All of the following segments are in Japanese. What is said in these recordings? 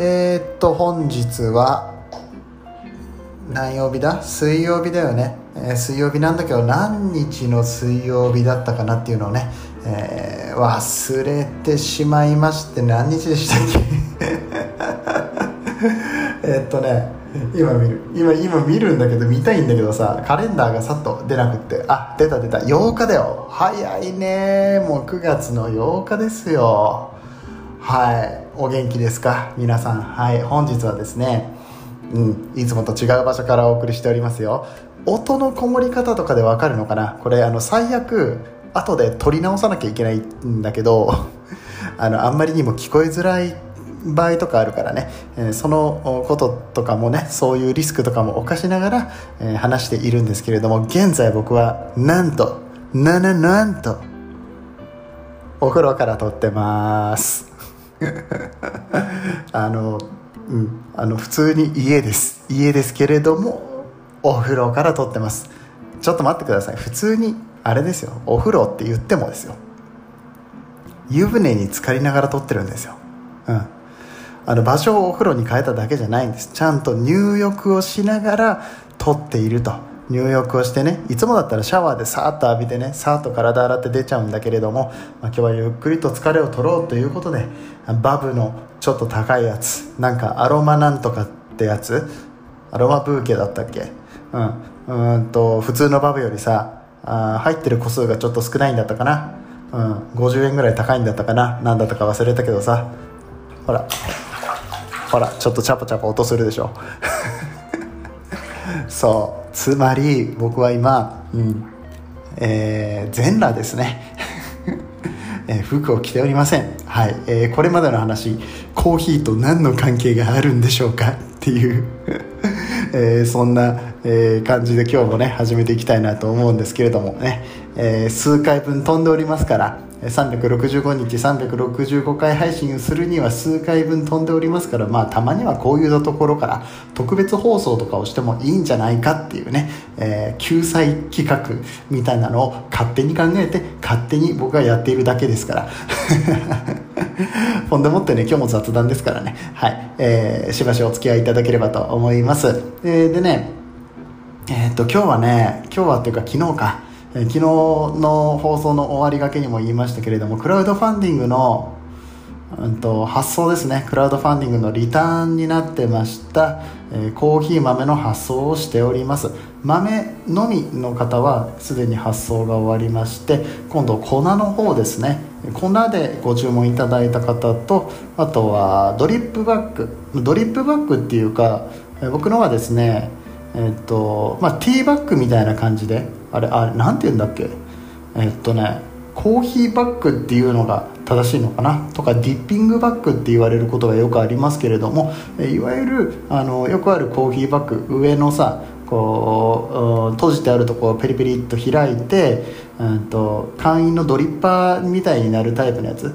えー、っと本日は何曜日だ？水曜日だよね、えー、水曜日なんだけど何日の水曜日だったかなっていうのをね、えー、忘れてしまいまして何日でしたっけ？えっとね今見る。今今見るんだけど見たいんだけどさカレンダーがさっと出なくって。あ出た出た。8日だよ。早いね。もう9月の8日ですよ。はい。お元気ですか？皆さん。はい。本日はですねうんいつもと違う場所からお送りしておりますよ。音のこもり方とかでわかるのかな？これあの最悪後で撮り直さなきゃいけないんだけど あのあんまりにも聞こえづらい場合とかあるからね、えそのこととかもねそういうリスクとかも犯しながら、え話しているんですけれども現在僕はなんとなななんとお風呂から撮ってます。あのうんあの普通に家です。家ですけれどもお風呂から撮ってます。ちょっと待ってください。普通にあれですよ。お風呂って言ってもですよ。湯船に浸かりながら撮ってるんですよ。うん。あの場所をお風呂に変えただけじゃないんです。ちゃんと入浴をしながら撮っていると。入浴をしてねいつもだったらシャワーでさーっと浴びてねさーっと体洗って出ちゃうんだけれども、まあ、今日はゆっくりと疲れを取ろうということでバブのちょっと高いやつなんかアロマなんとかってやつアロマブーケだったっけ？うん。うんと普通のバブよりさあ入ってる個数がちょっと少ないんだったかな？うん。50円ぐらい高いんだったかな？何だったか忘れたけどさ。ほら。ほらちょっとチャポチャポ音するでしょ。そう。つまり僕は今、うん。えー、全裸ですね。えー、服を着ておりません、はい。えー、これまでの話コーヒーと何の関係があるんでしょうかっていう。えー、そんな、えー、感じで今日もね始めていきたいなと思うんですけれどもね、えー、数回分飛んでおりますから365日365回配信するには数回分飛んでおりますからまあたまにはこういうところから特別放送とかをしてもいいんじゃないかっていうね、えー、救済企画みたいなのを勝手に考えて勝手に僕がやっているだけですから。ほんでもってね今日も雑談ですからね。はい、えー、しばしお付き合いいただければと思います、えー、でねえー、っと今日はね今日はっていうか昨日か。え昨日の放送の終わりがけにも言いましたけれどもクラウドファンディングの、うんと、発送ですね。クラウドファンディングのリターンになってました、えー、コーヒー豆の発送をしております。豆のみの方はすでに発送が終わりまして今度粉の方ですね。粉でご注文いただいた方とあとはドリップバッグドリップバッグっていうか僕のはですねえっとまあ、ティーバッグみたいな感じであれあれなんて言うんだっけ？えっとねコーヒーバッグっていうのが正しいのかな？とかディッピングバッグって言われることがよくありますけれどもいわゆるあのよくあるコーヒーバッグ上のさこう閉じてあるところをペリペリっと開いて、うんと、簡易のドリッパーみたいになるタイプのやつ。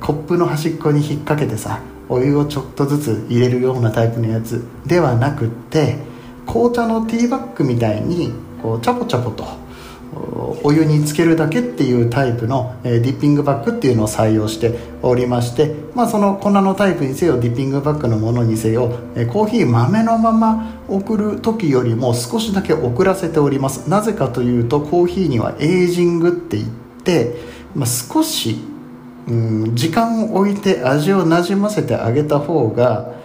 コップの端っこに引っ掛けてさお湯をちょっとずつ入れるようなタイプのやつ。ではなくって紅茶のティーバッグみたいにこうチャポチャポとお湯につけるだけっていうタイプの、えディッピングバッグっていうのを採用しておりまして、まあ、その粉のタイプにせよディッピングバッグのものにせよ、えコーヒー豆のまま送る時よりも少しだけ遅らせております。なぜかというとコーヒーにはエイジングって言って、まあ、少し、うん、時間を置いて味をなじませてあげた方が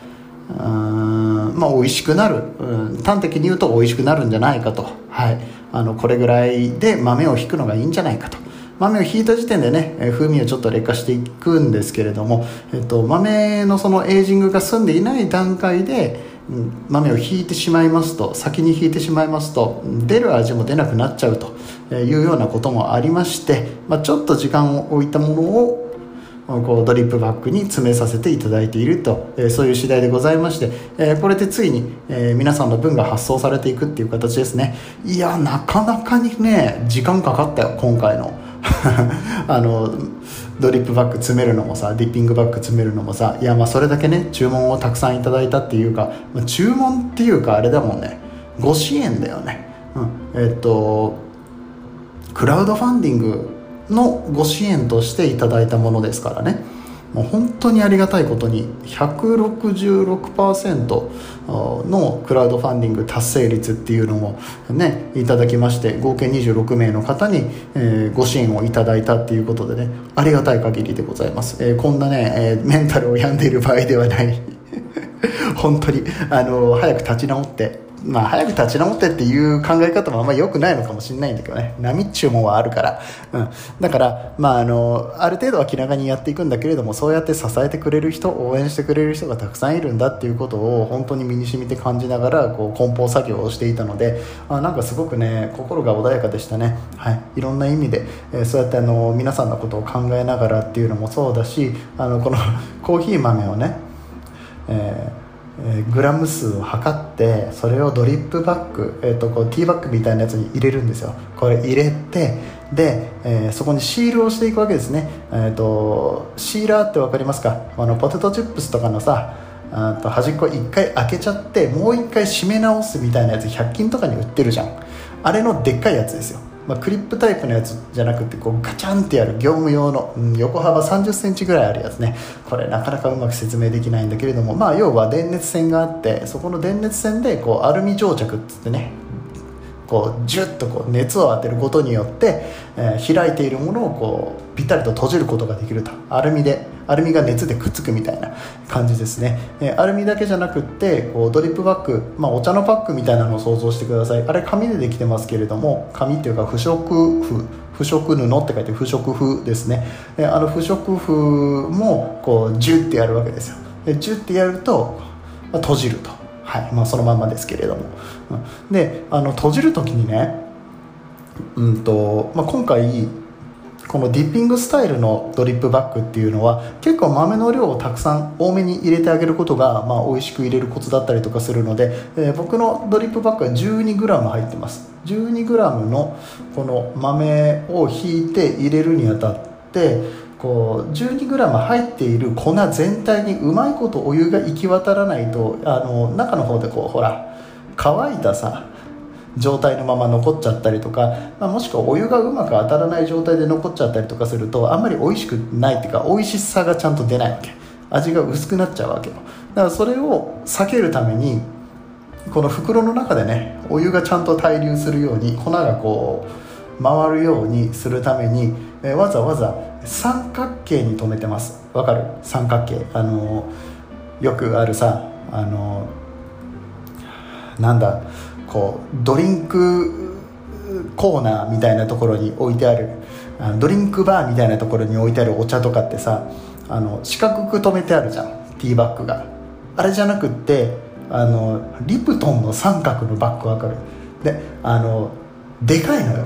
うんまあ美味しくなる、うん、端的に言うと美味しくなるんじゃないかと、はい、あのこれぐらいで豆をひくのがいいんじゃないかと。豆をひいた時点でね風味をちょっと劣化していくんですけれども、えっと、豆のそのエイジングが済んでいない段階で、うん、豆をひいてしまいますと先にひいてしまいますと出る味も出なくなっちゃうというようなこともありまして、まあ、ちょっと時間を置いたものをこうドリップバッグに詰めさせていただいていると、えー、そういう次第でございまして、えー、これでついに、えー、皆さんの分が発送されていくっていう形ですね。いやなかなかにね時間かかったよ今回の。あのドリップバッグ詰めるのもさディッピングバッグ詰めるのもさいやまあそれだけね注文をたくさんいただいたっていうか、まあ、注文っていうかあれだもんね。ご支援だよね、うん、えっとクラウドファンディングのご支援としていただいたものですからね。もう本当にありがたいことに166%のクラウドファンディング達成率っていうのもねいただきまして合計26名の方に、えー、ご支援をいただいたっていうことでねありがたい限りでございます、えー、こんなね、えー、メンタルを病んでいる場合ではない。本当にあの早く立ち直ってまあ、早く立ち直ってっていう考え方もあんまり良くないのかもしれないんだけどね。波っちゅうもんはあるから、うん、だから、まあ、あのある程度は気長にやっていくんだけれどもそうやって支えてくれる人応援してくれる人がたくさんいるんだっていうことを本当に身に染みて感じながらこう梱包作業をしていたのであなんかすごくね心が穏やかでしたね、はい、いろんな意味で、えー、そうやってあの皆さんのことを考えながらっていうのもそうだしあのこのコーヒー豆をね、えーえー、グラム数を測ってそれをドリップバッグ、えーと、こうティーバッグみたいなやつに入れるんですよ。これ入れてで、えー、そこにシールをしていくわけですね、えーと、シーラーって分かりますか？あのポテトチップスとかのさあと端っこ1回開けちゃってもう1回締め直すみたいなやつ100均とかに売ってるじゃん。あれのでっかいやつですよ。まあ、クリップタイプのやつじゃなくてこうガチャンってやる業務用の、うん、横幅3 0センチぐらいあるやつね。これなかなかうまく説明できないんだけれども、まあ、要は電熱線があってそこの電熱線でこうアルミ蒸着っつってねこうジュッとこう熱を当てることによって、えー、開いているものをこうピッタリと閉じることができると。アルミでアルミが熱でくっつくみたいな感じですね、えー、アルミだけじゃなくってこうドリップバッグ、まあ、お茶のパックみたいなのを想像してください。あれ紙でできてますけれども紙っていうか不織布不織布って書いて不織布ですね。であの不織布もこうジュッてやるわけですよ。でジュッてやると、まあ、閉じると。はいまあ、そのまんまですけれども、うん、であの閉じる時にね、うんとまあ、今回このディッピングスタイルのドリップバッグっていうのは結構豆の量をたくさん多めに入れてあげることが、まあ、美味しく入れるコツだったりとかするので、えー、僕のドリップバッグは 12g 入ってます。12g のこの豆をひいて入れるにあたってこう 12g 入っている粉全体にうまいことお湯が行き渡らないとあの中の方でこうほら乾いたさ状態のまま残っちゃったりとか、まあ、もしくはお湯がうまく当たらない状態で残っちゃったりとかするとあんまり美味しくないっていうか美味しさがちゃんと出ないわけ。味が薄くなっちゃうわけよ。だからそれを避けるためにこの袋の中でねお湯がちゃんと対流するように粉がこう回るようにするためにえわざわざ三角形に留めてます。わかる？三角形。あのよくあるさあのなんだ？こうドリンクコーナーみたいなところに置いてある。あドリンクバーみたいなところに置いてあるお茶とかってさあの四角く止めてあるじゃん。ティーバッグが。あれじゃなくってあのリプトンの三角のバッグわかる？であのでかいのよ。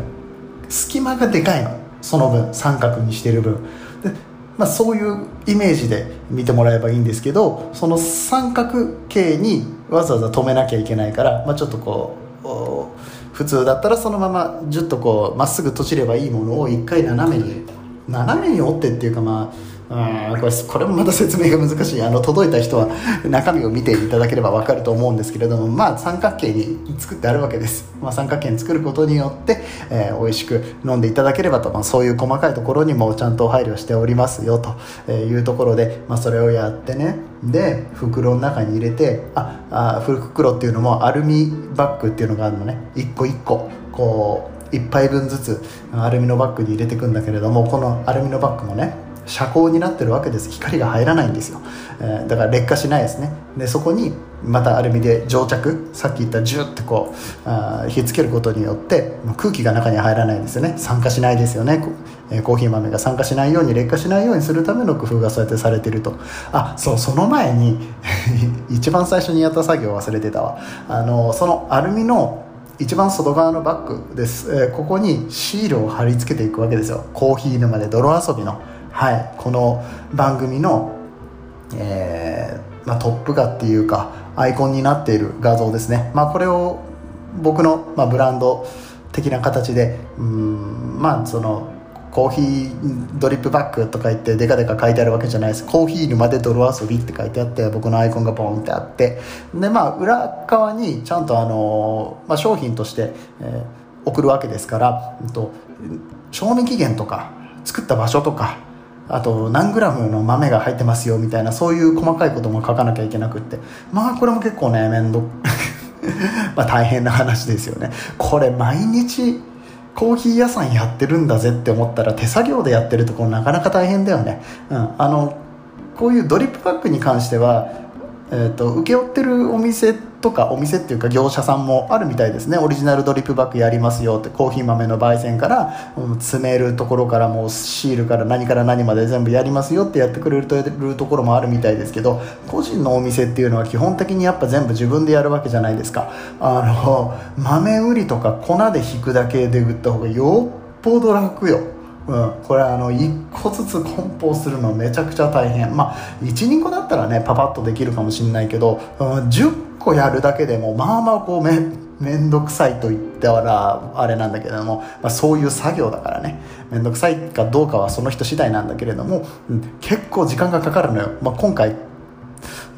隙間がでかいの。その分三角にしてる分。で、まあ、そういうイメージで見てもらえばいいんですけどその三角形にわざわざ止めなきゃいけないから、まあ、ちょっとこう普通だったらそのままじゅっとこうまっすぐ閉じればいいものを一回斜めに斜めに折ってっていうかまあうん。これこれもまた説明が難しい。あの届いた人は中身を見ていただければ分かると思うんですけれどもまあ三角形に作ってあるわけです、まあ、三角形に作ることによって、えー、美味しく飲んでいただければと、まあ、そういう細かいところにもちゃんと配慮しておりますよというところで、まあ、それをやってね。で袋の中に入れてああ袋っていうのもアルミバッグっていうのがあるのね。一個一個こう1杯分ずつアルミのバッグに入れていくんだけれどもこのアルミのバッグもね遮光になってるわけです。光が入らないんですよ、えー、だから劣化しないですね。でそこにまたアルミで蒸着さっき言ったジュッてこうあ火つけることによって空気が中に入らないんですよね。酸化しないですよね。えコーヒー豆が酸化しないように劣化しないようにするための工夫がそうやってされてると。あそうその前に 一番最初にやった作業忘れてたわ。あのそのアルミの一番外側のバッグです、えー、ここにシールを貼り付けていくわけですよ。コーヒー沼で泥遊びの。はい。この番組のえーまあ、トップ画っていうかアイコンになっている画像ですね、まあ、これを僕の、まあ、ブランド的な形でうんまあそのコーヒードリップバッグとか言ってデカデカ書いてあるわけじゃないです。コーヒー沼で泥遊びって書いてあって僕のアイコンがボンってあって。でまあ裏側にちゃんとあの、まあ、商品として、えー、送るわけですから、えっと、賞味期限とか作った場所とかあと何グラムの豆が入ってますよみたいなそういう細かいことも書かなきゃいけなくって。まあこれも結構ね面倒 ま大変な話ですよね。これ毎日コーヒー屋さんやってるんだぜって思ったら手作業でやってるところなかなか大変だよね、うん、あのこういうドリップバッグに関してはえーと、請け負ってるお店とかお店っていうか業者さんもあるみたいですね。オリジナルドリップバッグやりますよってコーヒー豆の焙煎から、うん、詰めるところからもうシールから何から何まで全部やりますよってやってくれるところもあるみたいですけど個人のお店っていうのは基本的にやっぱ全部自分でやるわけじゃないですか。あの豆売りとか粉で引くだけで売った方がよっぽど楽よ。うん、これあの1個ずつ梱包するのめちゃくちゃ大変。まあ12個だったらねパパッとできるかもしれないけど、うん、10個やるだけでもまあまあこうめ面倒くさいと言ったらあれなんだけども、まあ、そういう作業だからね。面倒くさいかどうかはその人次第なんだけれども、うん、結構時間がかかるのよ、まあ、今回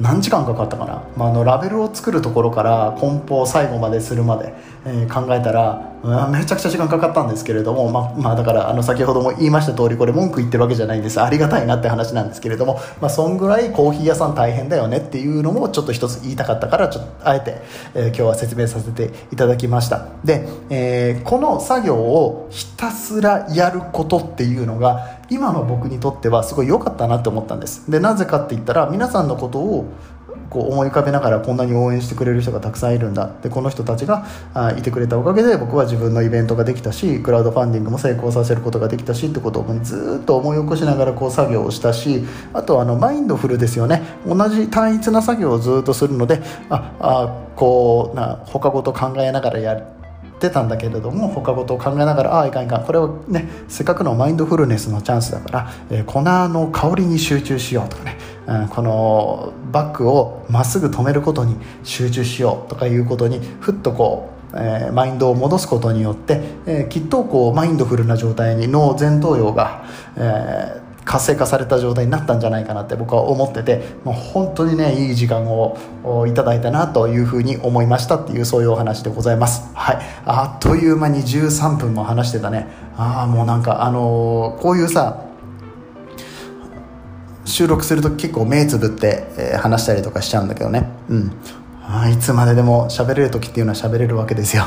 何時間かかったかな、まあ、あのラベルを作るところから梱包最後までするまで、えー、考えたら、うん、めちゃくちゃ時間かかったんですけれども、まあ、まあ、だからあの先ほども言いました通りこれ文句言ってるわけじゃないんです。ありがたいなって話なんですけれども、まあ、そんぐらいコーヒー屋さん大変だよねっていうのもちょっと一つ言いたかったからちょっとあえて、えー、今日は説明させていただきました。で、えー、この作業をひたすらやることっていうのが今の僕にとってはすごい良かったなって思ったんです。でなぜかって言ったら皆さんのことをこう思い浮かべながらこんなに応援してくれる人がたくさんいるんだ。でこの人たちがあいてくれたおかげで僕は自分のイベントができたしクラウドファンディングも成功させることができたしってことをずっと思い起こしながらこう作業をしたしあとあのマインドフルですよね。同じ単一な作業をずっとするのでああこうな他事考えながらやる。ったんだけれども他事を考えながらああいかんいかん。これをねせっかくのマインドフルネスのチャンスだから、えー、粉の香りに集中しようとかね、うん、このバッグをまっすぐ止めることに集中しようとかいうことにふっとこうえー、マインドを戻すことによって、えー、きっとこうマインドフルな状態に脳前頭葉が、えー活性化された状態になったんじゃないかなって僕は思っててもう本当にねいい時間をいただいたなというふうに思いましたっていうそういうお話でございます。はい。あっという間に13分も話してたね。ああもうなんかあのー、こういうさ収録すると結構目つぶって、え、話したりとかしちゃうんだけどね。うん。あいつまででも喋れる時っていうのは喋れるわけですよ。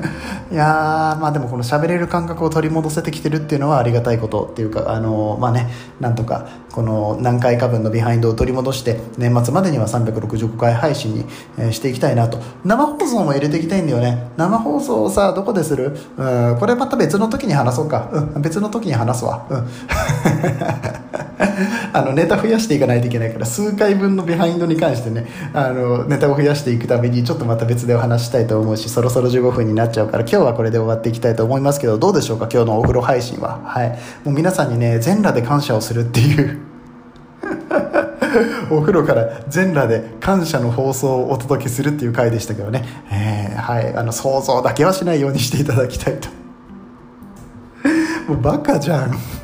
いやまあでもこの喋れる感覚を取り戻せてきてるっていうのはありがたいことっていうかあのまあねなんとかこの何回か分のビハインドを取り戻して年末までには365回配信に、えー、していきたいなと。生放送も入れていきたいんだよね。生放送をさどこでする？うんこれまた別の時に話そうか。うん別の時に話すわ。うん。あのネタ増やしていかないといけないから数回分のビハインドに関してねあのネタを増やしていくためにちょっとまた別でお話したいと思うしそろそろ15分になっちゃうから今日はこれで終わっていきたいと思いますけどどうでしょうか？今日のお風呂配信は。はい。もう皆さんにね全裸で感謝をするっていう。お風呂から全裸で感謝の放送をお届けするっていう回でしたけどね、えー、はい。あの想像だけはしないようにしていただきたいと。もうバカじゃん。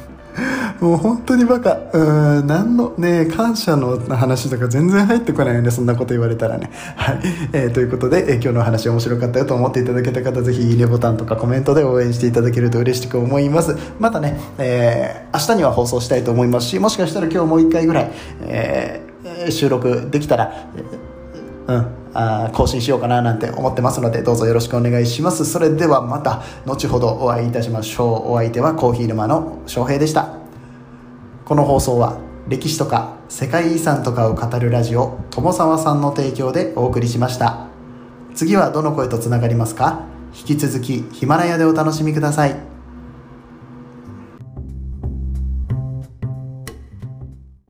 もう本当にバカ。うん、何の、ね、感謝の話とか全然入ってこないよね、そんなこと言われたらね。はい。えー、ということで、えー、今日の話面白かったよと思っていただけた方、ぜひいいねボタンとかコメントで応援していただけると嬉しく思います。またね、えー、明日には放送したいと思いますし、もしかしたら今日もう一回ぐらい、えー、収録できたら、うん、あ更新しようかななんて思ってますのでどうぞよろしくお願いしますそれではまた後ほどお会いいたしましょうお相手はコーヒー沼の翔平でしたこの放送は歴史とか世界遺産とかを語るラジオ友沢さんの提供でお送りしました。次はどの声とつながりますか？引き続きヒマラヤでお楽しみください。